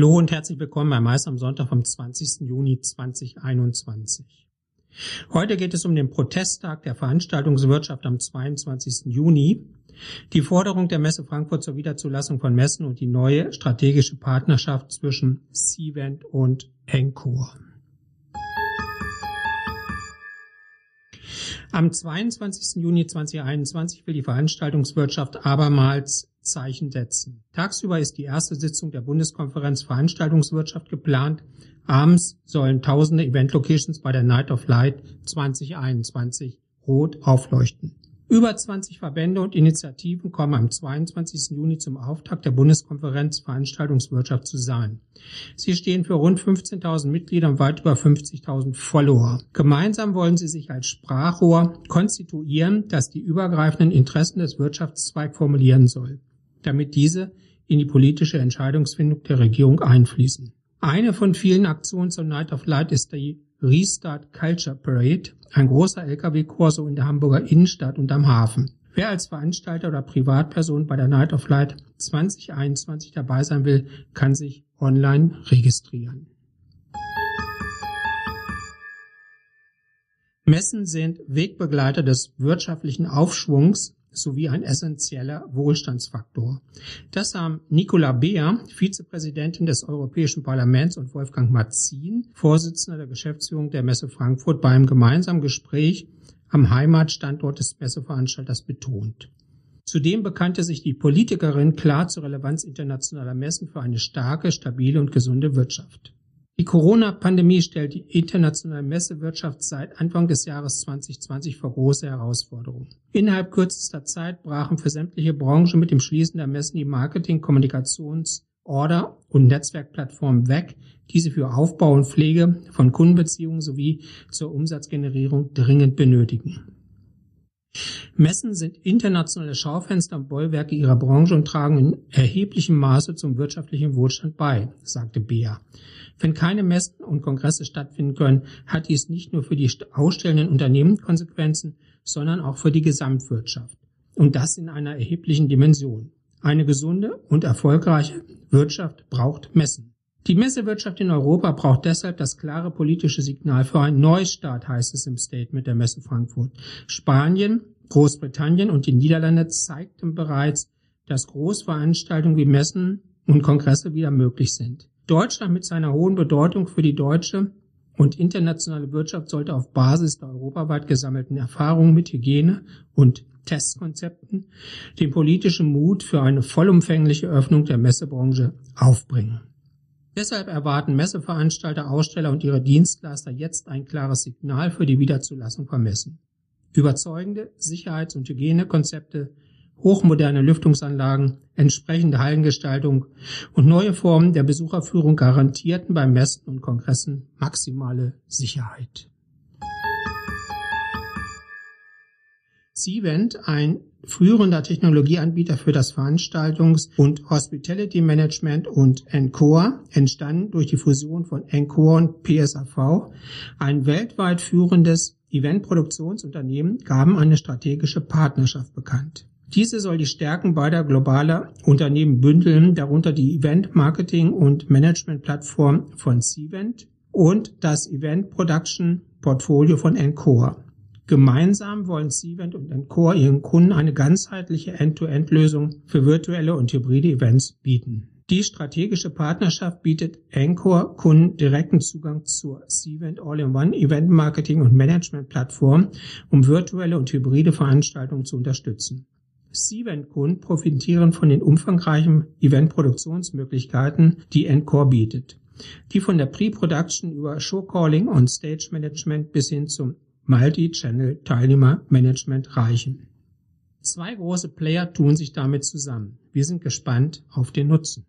Hallo und herzlich willkommen bei Mais am Sonntag vom 20. Juni 2021. Heute geht es um den Protesttag der Veranstaltungswirtschaft am 22. Juni, die Forderung der Messe Frankfurt zur Wiederzulassung von Messen und die neue strategische Partnerschaft zwischen Cvent und Encore. Am 22. Juni 2021 will die Veranstaltungswirtschaft abermals Zeichen setzen. Tagsüber ist die erste Sitzung der Bundeskonferenz Veranstaltungswirtschaft geplant. Abends sollen tausende Event-Locations bei der Night of Light 2021 rot aufleuchten. Über 20 Verbände und Initiativen kommen am 22. Juni zum Auftakt der Bundeskonferenz Veranstaltungswirtschaft zusammen. Sie stehen für rund 15.000 Mitglieder und weit über 50.000 Follower. Gemeinsam wollen sie sich als Sprachrohr konstituieren, das die übergreifenden Interessen des Wirtschaftszweigs formulieren soll damit diese in die politische Entscheidungsfindung der Regierung einfließen. Eine von vielen Aktionen zur Night of Light ist die Restart Culture Parade, ein großer Lkw-Korso in der Hamburger Innenstadt und am Hafen. Wer als Veranstalter oder Privatperson bei der Night of Light 2021 dabei sein will, kann sich online registrieren. Messen sind Wegbegleiter des wirtschaftlichen Aufschwungs sowie ein essentieller Wohlstandsfaktor. Das haben Nicola Beer, Vizepräsidentin des Europäischen Parlaments und Wolfgang Matzin, Vorsitzender der Geschäftsführung der Messe Frankfurt, beim gemeinsamen Gespräch am Heimatstandort des Messeveranstalters betont. Zudem bekannte sich die Politikerin klar zur Relevanz internationaler Messen für eine starke, stabile und gesunde Wirtschaft. Die Corona-Pandemie stellt die internationale Messewirtschaft seit Anfang des Jahres 2020 vor große Herausforderungen. Innerhalb kürzester Zeit brachen für sämtliche Branchen mit dem Schließen der Messen die Marketing-, Kommunikations-, Order- und Netzwerkplattformen weg, diese für Aufbau und Pflege von Kundenbeziehungen sowie zur Umsatzgenerierung dringend benötigen. Messen sind internationale Schaufenster und Bollwerke ihrer Branche und tragen in erheblichem Maße zum wirtschaftlichen Wohlstand bei, sagte Bea. Wenn keine Messen und Kongresse stattfinden können, hat dies nicht nur für die ausstellenden Unternehmen Konsequenzen, sondern auch für die Gesamtwirtschaft. Und das in einer erheblichen Dimension. Eine gesunde und erfolgreiche Wirtschaft braucht Messen. Die Messewirtschaft in Europa braucht deshalb das klare politische Signal für einen Neustart, heißt es im Statement der Messe Frankfurt. Spanien, Großbritannien und die Niederlande zeigten bereits, dass Großveranstaltungen wie Messen und Kongresse wieder möglich sind. Deutschland mit seiner hohen Bedeutung für die deutsche und internationale Wirtschaft sollte auf Basis der europaweit gesammelten Erfahrungen mit Hygiene und Testkonzepten den politischen Mut für eine vollumfängliche Öffnung der Messebranche aufbringen. Deshalb erwarten Messeveranstalter, Aussteller und ihre Dienstleister jetzt ein klares Signal für die Wiederzulassung von Messen. Überzeugende Sicherheits- und Hygienekonzepte hochmoderne Lüftungsanlagen, entsprechende Hallengestaltung und neue Formen der Besucherführung garantierten beim Messen und Kongressen maximale Sicherheit. Cvent, ein führender Technologieanbieter für das Veranstaltungs- und Hospitality Management und Encore, entstanden durch die Fusion von Encore und PSAV, ein weltweit führendes Eventproduktionsunternehmen, gaben eine strategische Partnerschaft bekannt. Diese soll die Stärken beider globaler Unternehmen bündeln, darunter die Event Marketing und Management Plattform von Cvent und das Event Production Portfolio von Encore. Gemeinsam wollen Cvent und Encore ihren Kunden eine ganzheitliche End-to-End-Lösung für virtuelle und hybride Events bieten. Die strategische Partnerschaft bietet Encore Kunden direkten Zugang zur Cvent All-in-One Event Marketing und Management Plattform, um virtuelle und hybride Veranstaltungen zu unterstützen. C-Event-Kunden profitieren von den umfangreichen Event-Produktionsmöglichkeiten, die Encore bietet, die von der Pre-Production über Showcalling und Stage Management bis hin zum Multi-Channel Teilnehmermanagement reichen. Zwei große Player tun sich damit zusammen. Wir sind gespannt auf den Nutzen.